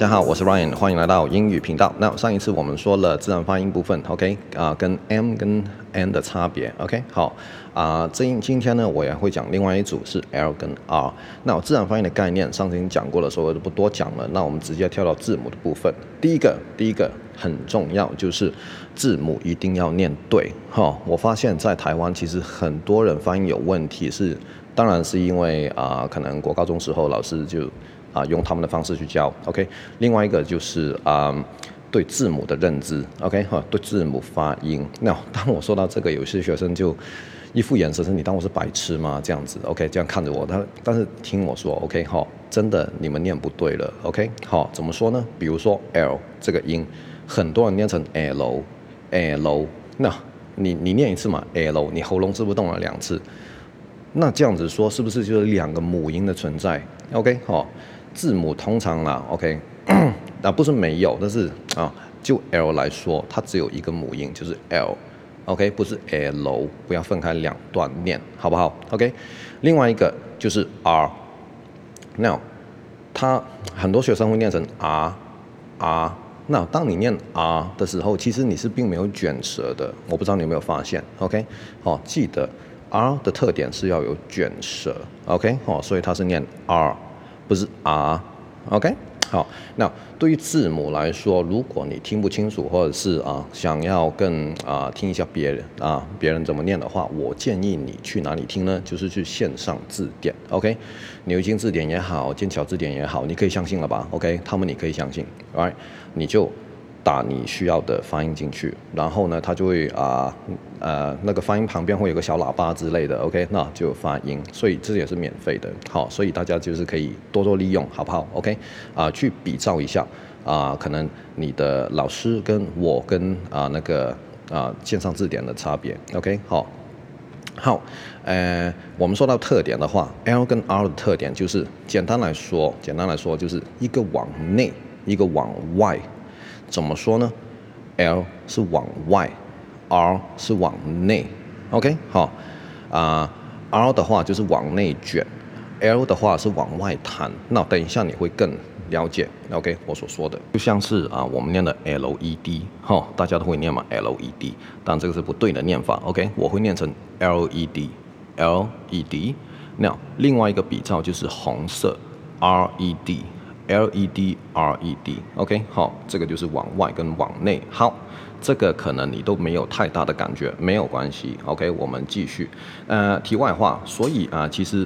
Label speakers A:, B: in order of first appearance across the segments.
A: 大家好，我是 Ryan，欢迎来到英语频道。那上一次我们说了自然发音部分，OK 啊、跟 M 跟 N 的差别，OK 好啊。今、呃、今天呢，我也会讲另外一组是 L 跟 R。那我自然发音的概念上次已经讲过了，所以我就不多讲了。那我们直接跳到字母的部分。第一个，第一个很重要，就是字母一定要念对。哈、我发现在台湾其实很多人发音有问题是，当然是因为啊、可能国高中时候老师就。啊，用他们的方式去教，OK。另外一个就是啊，对字母的认知，OK 哈，对字母发音。那当我说到这个，有些学生就一副眼神是，你当我是白痴吗？这样子，OK，这样看着我。他但是听我说，OK 哈，真的你们念不对了，OK 好，怎么说呢？比如说 L 这个音，很多人念成 L，L。那你你念一次嘛，L，你喉咙是不是动了两次？那这样子说，是不是就是两个母音的存在？OK 好。字母通常啦，OK，那不是没有，但是啊，就 L 来说，它只有一个母音，就是 L，OK，不是 L，不要分开两段念，好不好？OK，另外一个就是 R，Now，它很多学生会念成 R，R，那当你念 R 的时候，其实你是并没有卷舌的，我不知道你有没有发现，OK，好，记得 R 的特点是要有卷舌，OK，哦，所以它是念 R。不是啊，OK，好。那对于字母来说，如果你听不清楚，或者是啊想要更啊听一下别人啊别人怎么念的话，我建议你去哪里听呢？就是去线上字典，OK，牛津字典也好，剑桥字典也好，你可以相信了吧？OK，他们你可以相信，right？你就。打你需要的发音进去，然后呢，它就会啊呃那个发音旁边会有个小喇叭之类的，OK，那就发音，所以这也是免费的，好，所以大家就是可以多多利用，好不好？OK，啊，去比照一下啊，可能你的老师跟我跟啊那个啊线上字典的差别，OK，好，好，呃，我们说到特点的话，L 跟 R 的特点就是简单来说，简单来说就是一个往内，一个往外。怎么说呢？L 是往外，R 是往内。OK，好啊。R 的话就是往内卷，L 的话是往外弹。那等一下你会更了解。OK，我所说的就像是啊，我们念的 LED，哈，大家都会念嘛，LED，但这个是不对的念法。OK，我会念成 LED，LED。那另外一个比照就是红色，RED。L E D R E D，OK，好，这个就是往外跟往内。好，这个可能你都没有太大的感觉，没有关系。OK，我们继续。呃，题外话，所以啊、其实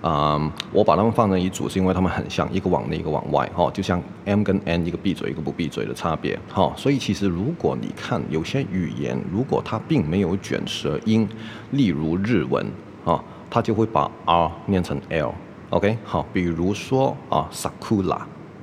A: 啊、我把它们放成一组，是因为它们很像，一个往内，一个往外。哈，就像 M 跟 N，一个闭嘴，一个不闭嘴的差别。哈，所以其实如果你看有些语言，如果它并没有卷舌音，例如日文，啊，它就会把 R 念成 L。OK，好，比如说啊，sakura，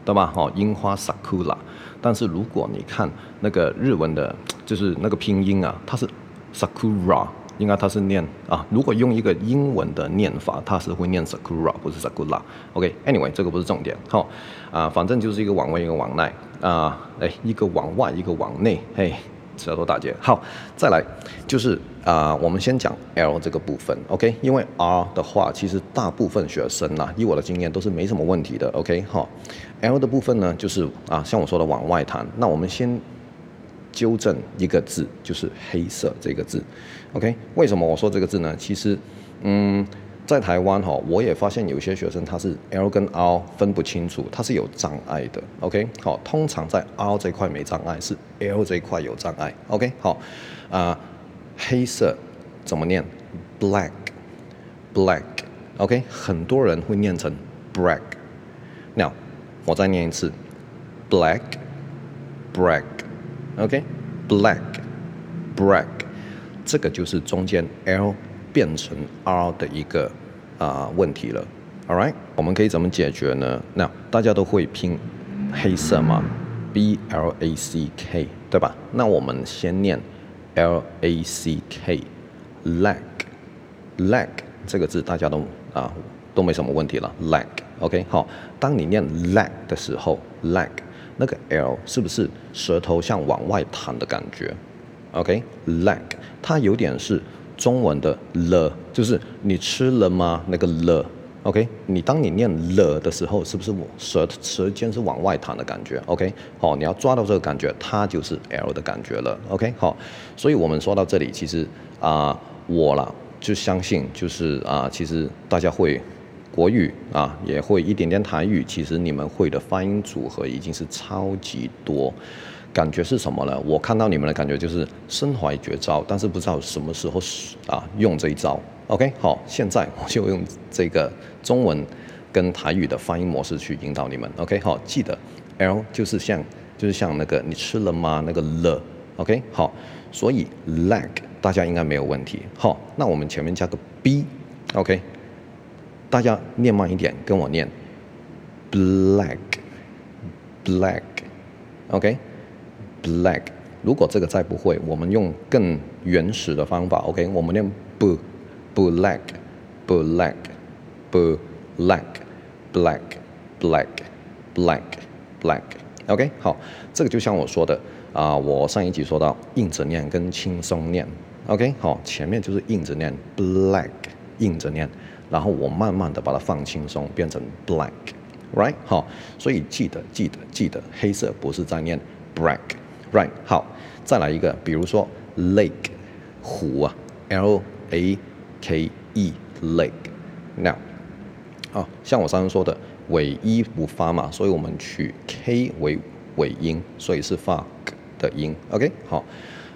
A: 对吧？好，樱花 sakura。但是如果你看那个日文的，就是那个拼音啊，它是 sakura，应该它是念啊。如果用一个英文的念法，它是会念 sakura，不是 sakura。OK，anyway，这个不是重点。好，啊，反正就是一个往外，一个往内啊，哎，一个往外，一个往内，嘿。舌头打结，好，再来就是啊、我们先讲 L 这个部分，OK？因为 R 的话，其实大部分学生呐、啊，以我的经验都是没什么问题的，OK？好，L 的部分呢，就是啊，像我说的往外弹。那我们先纠正一个字，就是黑色这个字，OK？为什么我说这个字呢？其实，嗯。在台湾哈，我也发现有些学生他是 L 跟 R 分不清楚，他是有障碍的。OK，好，通常在 R 这块没障碍，是 L 这块有障碍。OK，好，啊、黑色怎么念？Black，Black。OK，很多人会念成 Black。Now，我再念一次，Black，Black。OK，Black，Black。这个就是中间 L。变成 R 的一个啊、问题了，All right，我们可以怎么解决呢？那大家都会拼黑色吗，B L A C K，对吧？那我们先念 L A C K，Lack，Lack 这个字大家都啊都没什么问题了，Lack，OK，好，当你念 Lack 的时候，Lack 那个 L 是不是舌头像往外弹的感觉？OK，Lack 它有点是。中文的了，就是你吃了吗？那个了 OK，你当你念了的时候，是不是我舌舌尖是往外弹的感觉？OK，好，你要抓到这个感觉，它就是 L 的感觉了。OK，好，所以我们说到这里，其实啊、我啦就相信，就是啊、其实大家会国语啊，也会一点点台语，其实你们会的发音组合已经是超级多。感觉是什么呢？我看到你们的感觉就是身怀绝招，但是不知道什么时候啊用这一招。OK，好，现在我就用这个中文跟台语的发音模式去引导你们。OK，好，记得 L 就是像就是像那个你吃了吗？那个了。OK，好，所以 leg 大家应该没有问题。好，那我们前面加个 B。OK，大家念慢一点，跟我念 black，black。OK。black，如果这个再不会，我们用更原始的方法，OK，我们念 b black black black black black black black，OK，好，这个就像我说的啊、我上一集说到硬着念跟轻松念，OK，好，前面就是硬着念 black 硬着念，然后我慢慢的把它放轻松，变成 black，right，好，所以记得记得记得，黑色不是在念 black。Right，好，再来一个，比如说 lake，湖啊，L A K E，lake，now，啊，像我刚刚说的尾一不发嘛，所以我们取 K 为尾音，所以是发 K 的音，OK，好，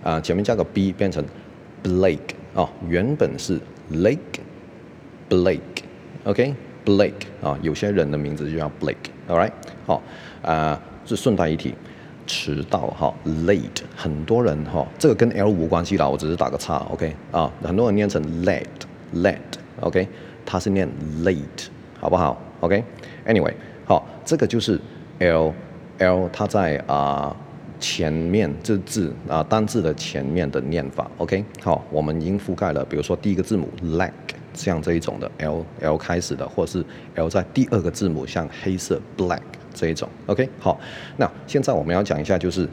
A: 啊，前面加个 B 变成 Blake，啊，原本是 Lake，Blake，OK，Blake，啊，有些人的名字就叫 Blake，All right，好，啊，是顺带一提。迟到哈，late，很多人哈，这个跟 L 无关系啦，我只是打个叉，OK 啊，很多人念成 late，late，OK，它是念 late，好不好？OK，Anyway，好，这个就是 L，L 它在啊前面这字啊单字的前面的念法，OK，好，我们已经覆盖了，比如说第一个字母 leg，像这一种的 L，L 开始的，或是 L 在第二个字母像黑色 black。这一种，OK，好，那现在我们要讲一下，就是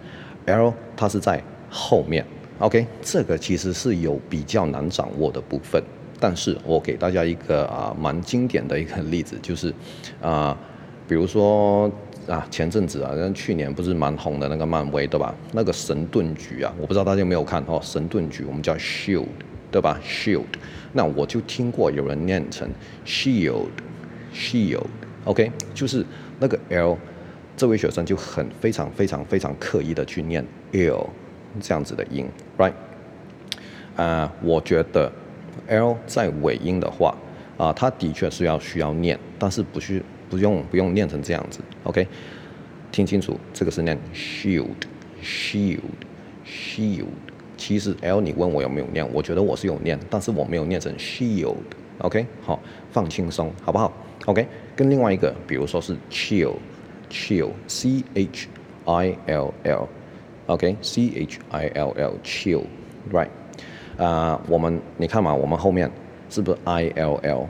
A: L 它是在后面，OK，这个其实是有比较难掌握的部分，但是我给大家一个啊蛮经典的一个例子，就是啊，比如说啊前阵子啊，去年不是蛮红的那个漫威对吧？那个神盾局啊，我不知道大家有没有看哦，神盾局我们叫 Shield 对吧？Shield，那我就听过有人念成 Shield，Shield，OK，就是。那个 L，这位学生就很非常非常非常刻意的去念 L 这样子的音，right？啊、我觉得 L 在尾音的话，啊、uh，它的确是要需要念，但是不需不用不用念成这样子，OK？听清楚，这个是念 shield，shield，shield。其实 L 你问我有没有念，我觉得我是有念，但是我没有念成 shield，OK？好，放轻松，好不好？OK，跟另外一个，比如说是 chill，chill，C H I L L，OK，C H I L L，chill，right，啊，我们你看嘛，我们后面是不是 I L L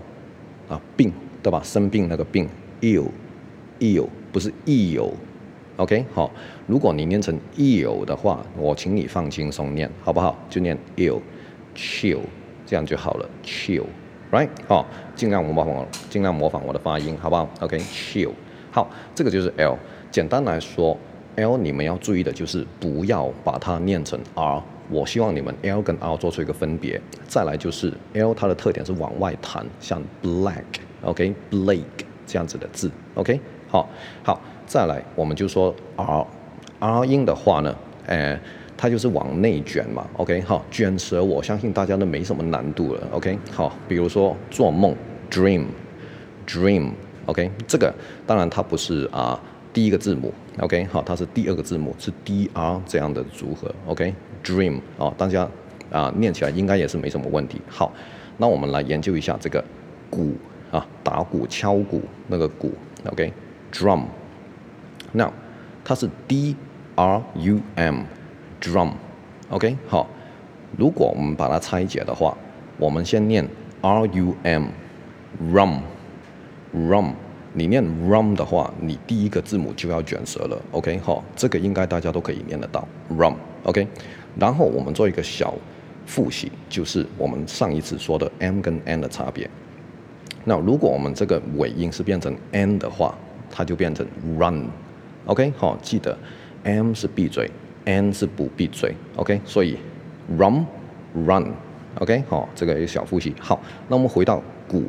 A: 啊，病对吧？生病那个病，ill，ill 不是 ill，OK，好，如果你念成 ill 的话，我请你放轻松念，好不好？就念 ill，chill，这样就好了，chill。Right，好，尽量模仿我，尽量模仿我的发音，好不好？OK，chill，好，这个就是 L。简单来说，L 你们要注意的就是不要把它念成 R。我希望你们 L 跟 R 做出一个分别。再来就是 L 它的特点是往外弹，像 black，OK，Blake 这样子的字，OK，好，好，再来我们就说 R，R 音的话呢，呃。它就是往内卷嘛，OK，好，卷舌，我相信大家都没什么难度了，OK，好，比如说做梦，dream，dream，OK，这个当然它不是啊第一个字母，OK，好，它是第二个字母是 DR 这样的组合，OK，dream，哦，大家啊念起来应该也是没什么问题。好，那我们来研究一下这个鼓啊，打鼓敲鼓那个鼓，OK，Drum。Now，它是 D R U M。Drum，OK，好。如果我们把它拆解的话，我们先念 R U M，rum，rum。你念 rum 的话，你第一个字母就要卷舌了，OK，好。这个应该大家都可以念得到，rum，OK。然后我们做一个小复习，就是我们上一次说的 M 跟 N 的差别。那如果我们这个尾音是变成 n 的话，它就变成 run。OK，好，记得 m 是闭嘴，n 是不闭嘴。OK，所以 run run。OK，好，这个一个小复习。好，那我们回到鼓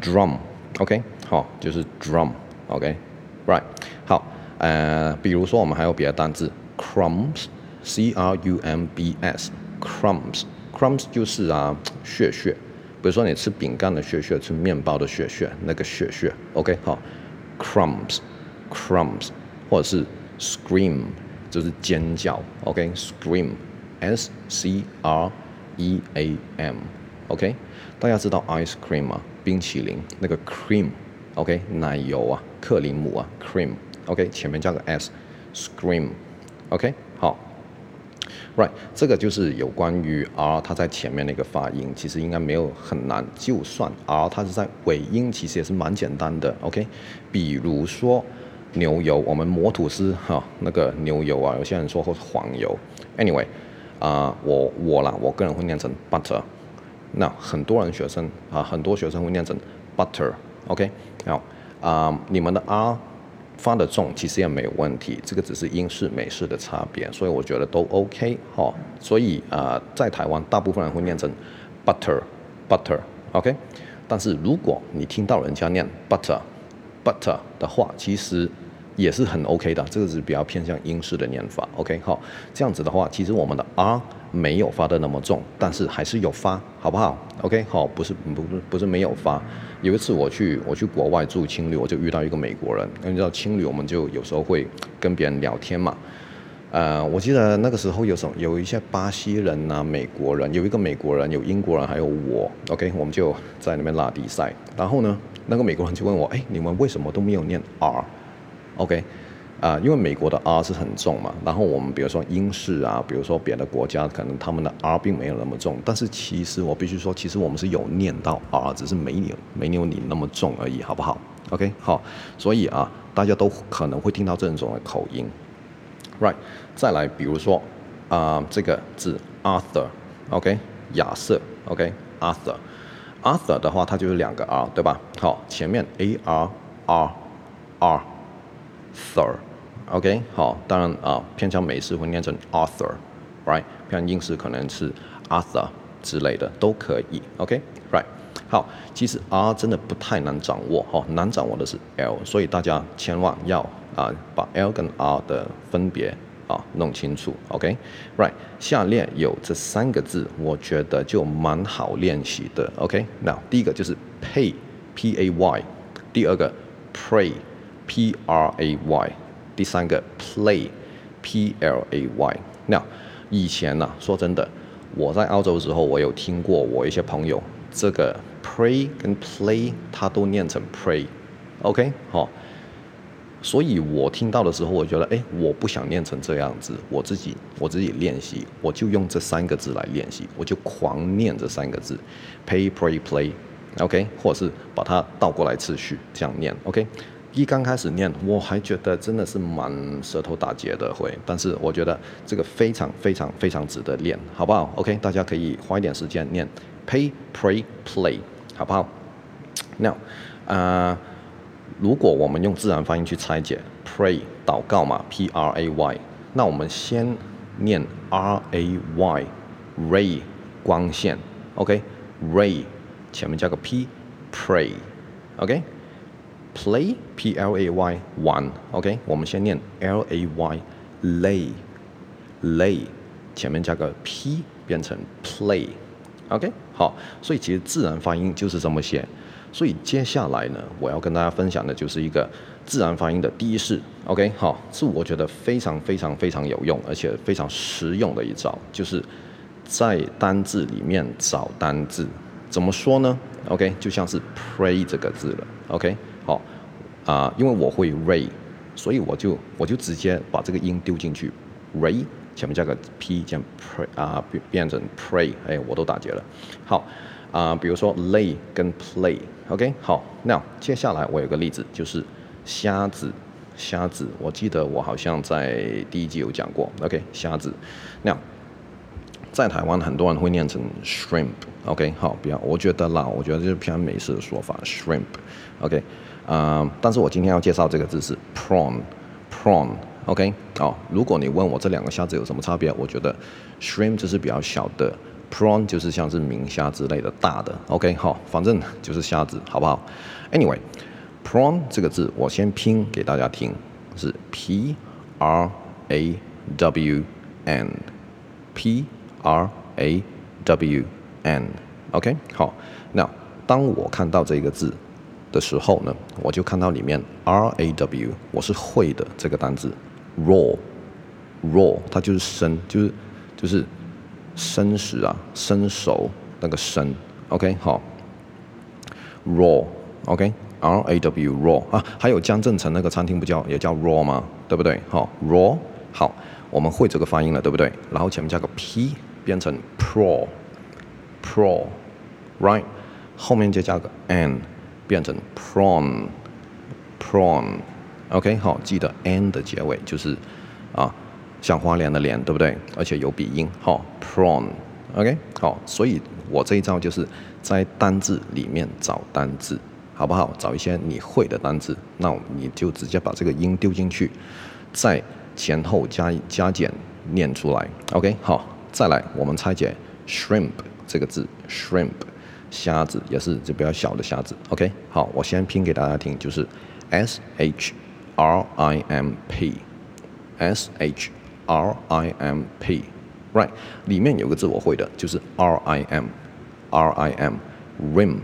A: ，drum。OK，好，就是 drum。OK，right。好，呃，比如说我们还有别的单字，crumbs，c r u m b s，crumbs，crumbs 就是啊屑屑。比如说你吃饼干的屑屑，吃面包的屑屑，那个屑屑。OK，好，crumbs，crumbs，或者是 scream，就是尖叫。OK，scream，s c r e a m，OK，大家知道 ice cream 吗？冰淇淋那个 cream，OK，奶油啊，克林姆啊，cream，OK，前面加个 s，scream，OK，好。Right，这个就是有关于 R 它在前面那个发音，其实应该没有很难。就算 R 它是在尾音，其实也是蛮简单的。OK，比如说牛油，我们磨吐司哈，那个牛油啊，有些人说或是黄油。Anyway，啊、我我啦，我个人会念成 butter。那很多人学生啊，很多学生会念成 butter。OK，好，啊、你们的 R。发的重其实也没有问题，这个只是英式美式的差别，所以我觉得都 OK 哈。所以啊、在台湾大部分人会念成 butter butter OK，但是如果你听到人家念 butter But 的话，其实也是很 OK 的，这个是比较偏向英式的念法 OK 好，这样子的话，其实我们的 R 没有发的那么重，但是还是有发，好不好？OK 好，不是不是不是没有发。有一次我去我去国外住青旅，我就遇到一个美国人。你知道青旅，我们就有时候会跟别人聊天嘛。呃，我记得那个时候有什么有一些巴西人啊，美国人，有一个美国人，有英国人，还有我。OK，我们就在那边拉比赛。然后呢，那个美国人就问我：哎，你们为什么都没有念 R？OK。啊、因为美国的 R 是很重嘛，然后我们比如说英式啊，比如说别的国家，可能他们的 R 并没有那么重，但是其实我必须说，其实我们是有念到 R，只是没有没有你那么重而已，好不好？OK，好，所以啊，大家都可能会听到这种的口音，Right？再来，比如说啊、这个字 Arthur，OK，、亚瑟，OK，Arthur，Arthur 的话，它就是两个 R，对吧？好，前面 A R R R，Thur。OK，好，当然啊，偏向美式会念成 Arthur，right？偏向英式可能是 Arthur 之类的都可以。OK，right？好，其实 R 真的不太难掌握，哈，难掌握的是 L，所以大家千万要啊把 L 跟 R 的分别啊弄清楚。OK，right？下列有这三个字，我觉得就蛮好练习的。OK，那第一个就是 Pay，P-A-Y，第二个 Pray，P-R-A-Y。第三个 play，p l a y。那以前呢、啊，说真的，我在澳洲的时候，我有听过我一些朋友，这个 pray 跟 play 他都念成 pray，OK，、好。所以我听到的时候，我觉得，哎，我不想念成这样子，我自己我自己练习，我就用这三个字来练习，我就狂念这三个字，pay pray play，OK，、或者是把它倒过来次序这样念，OK。一刚开始念，我还觉得真的是蛮舌头打结的会，但是我觉得这个非常非常非常值得练，好不好？OK，大家可以花一点时间念，pay pray play，好不好？Now，啊、呃，如果我们用自然发音去拆解，pray 祷告嘛，P R A Y，那我们先念 R A Y，ray 光线，OK，ray 前面加个 P，pray，OK。Play, P L A Y, one，OK，我们先念 L A Y, lay, lay，前面加个 P，变成 play，OK，好，所以其实自然发音就是这么写。所以接下来呢，我要跟大家分享的就是一个自然发音的第一式，OK，好，是我觉得非常非常非常有用，而且非常实用的一招，就是在单字里面找单字。怎么说呢？OK，就像是 pray 这个字了，OK。好，啊、因为我会 ray，所以我就我就直接把这个音丢进去，ray 前面加个 p，这样 pray 啊、呃，变成 pray，哎，我都打结了。好，啊、比如说 lay 跟 play、OK，好，那接下来我有个例子，就是瞎子，瞎子，我记得我好像在第一集有讲过，OK，瞎子，那在台湾很多人会念成 shrimp，OK，、好，不要，我觉得啦，我觉得这是偏美式的说法，shrimp，OK，、啊、呃，但是我今天要介绍这个字是 prawn，prawn，OK，、okay? 好，如果你问我这两个虾子有什么差别，我觉得 shrimp 就是比较小的，prawn 就是像是明虾之类的大的，OK，好，反正就是虾子，好不好？Anyway，prawn 这个字我先拼给大家听，是 P R A W N，P R A W N，OK，、好，那当我看到这个字的时候呢，我就看到里面 R A W，我是会的这个单字，raw，raw，它就是生，就是就是生食啊，生熟那个生，OK，好，raw，OK，R A W raw 啊，还有江振成那个餐厅不叫也叫 raw 吗？对不对？好，raw，好，我们会这个发音了，对不对？然后前面加个 P，变成 pro，pro，right，后面再加个 n。变成 prawn，prawn，OK，、okay? 好，记得 n 的结尾就是啊，像花莲的莲，对不对？而且有鼻音，好，prawn，OK，、okay? 好，所以我这一招就是在单字里面找单字，好不好？找一些你会的单字，那你就直接把这个音丢进去，在前后加加减念出来，OK，好，再来我们拆解 shrimp 这个字，shrimp。虾子也是就比较小的虾子，OK，好，我先拼给大家听，就是 S H R I M P，S H R I M P，right，里面有个字我会的，就是 R I M，R I M，rim，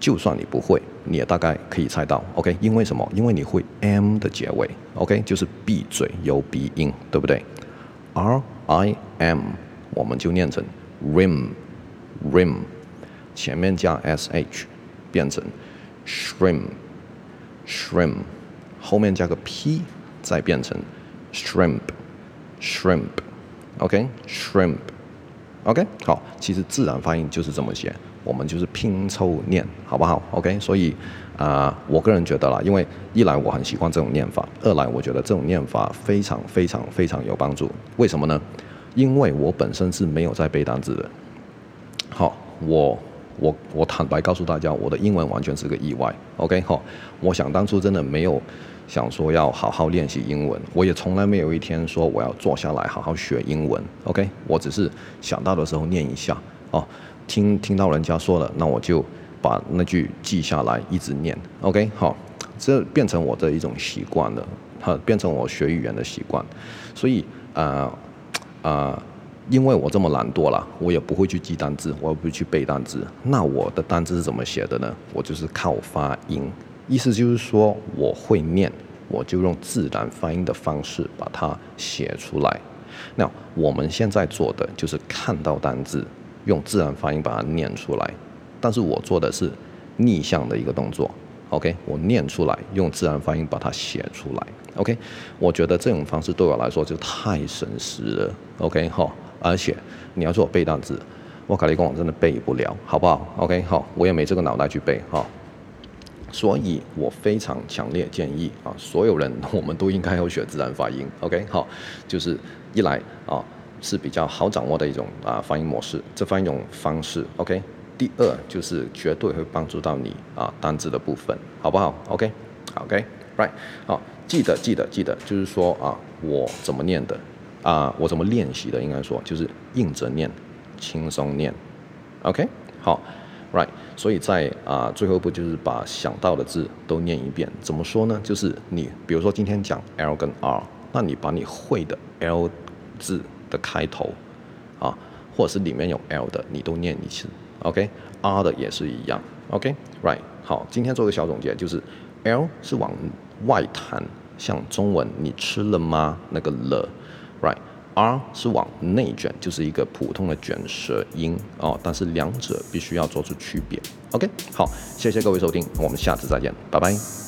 A: 就算你不会，你也大概可以猜到，OK，因为什么？因为你会 M 的结尾，OK，就是闭嘴有鼻音，对不对？R I M，我们就念成 rim，rim。前面加 sh，变成 shrimp，shrimp，后面加个 p，再变成 shrimp Shrimp，OK，shrimp，OK，好，其实自然发音就是这么写，我们就是拼凑念，好不好？OK，所以啊、我个人觉得啦，因为一来我很喜欢这种念法，二来我觉得这种念法非常非常非常有帮助。为什么呢？因为我本身是没有在背单词的，好，我。我我坦白告诉大家，我的英文完全是个意外。OK，好，我想当初真的没有想说要好好练习英文，我也从来没有一天说我要坐下来好好学英文。OK，我只是想到的时候念一下哦，听听到人家说了，那我就把那句记下来，一直念。OK，好，这变成我的一种习惯了，哈，变成我学语言的习惯。所以啊啊。因为我这么懒惰了，我也不会去记单字，我也不会去背单词。那我的单字是怎么写的呢？我就是靠发音，意思就是说我会念，我就用自然发音的方式把它写出来。那我们现在做的就是看到单字，用自然发音把它念出来。但是我做的是逆向的一个动作，OK？我念出来，用自然发音把它写出来，OK？我觉得这种方式对我来说就太省时了，OK？好。而且你要做背单词，我卡利工我真的背不了，好不好？OK，好，我也没这个脑袋去背哈。所以我非常强烈建议啊，所有人我们都应该要学自然发音。OK，好，就是一来啊是比较好掌握的一种啊发音模式，这发音一种方式。OK，第二就是绝对会帮助到你啊单字的部分，好不好？OK，OK，Right，好，记得记得记得，就是说啊我怎么念的。啊、我怎么练习的？应该说就是硬着念，轻松念，OK，好，Right，所以在啊、最后一步就是把想到的字都念一遍。怎么说呢？就是你比如说今天讲 L 跟 R，那你把你会的 L 字的开头啊，或者是里面有 L 的，你都念一次，OK，R 的也是一样，OK，Right，好，今天做个小总结，就是 L 是往外弹，像中文你吃了吗？那个了，Right。R 是往内卷，就是一个普通的卷舌音哦，但是两者必须要做出区别。OK，好，谢谢各位收听，我们下次再见，拜拜。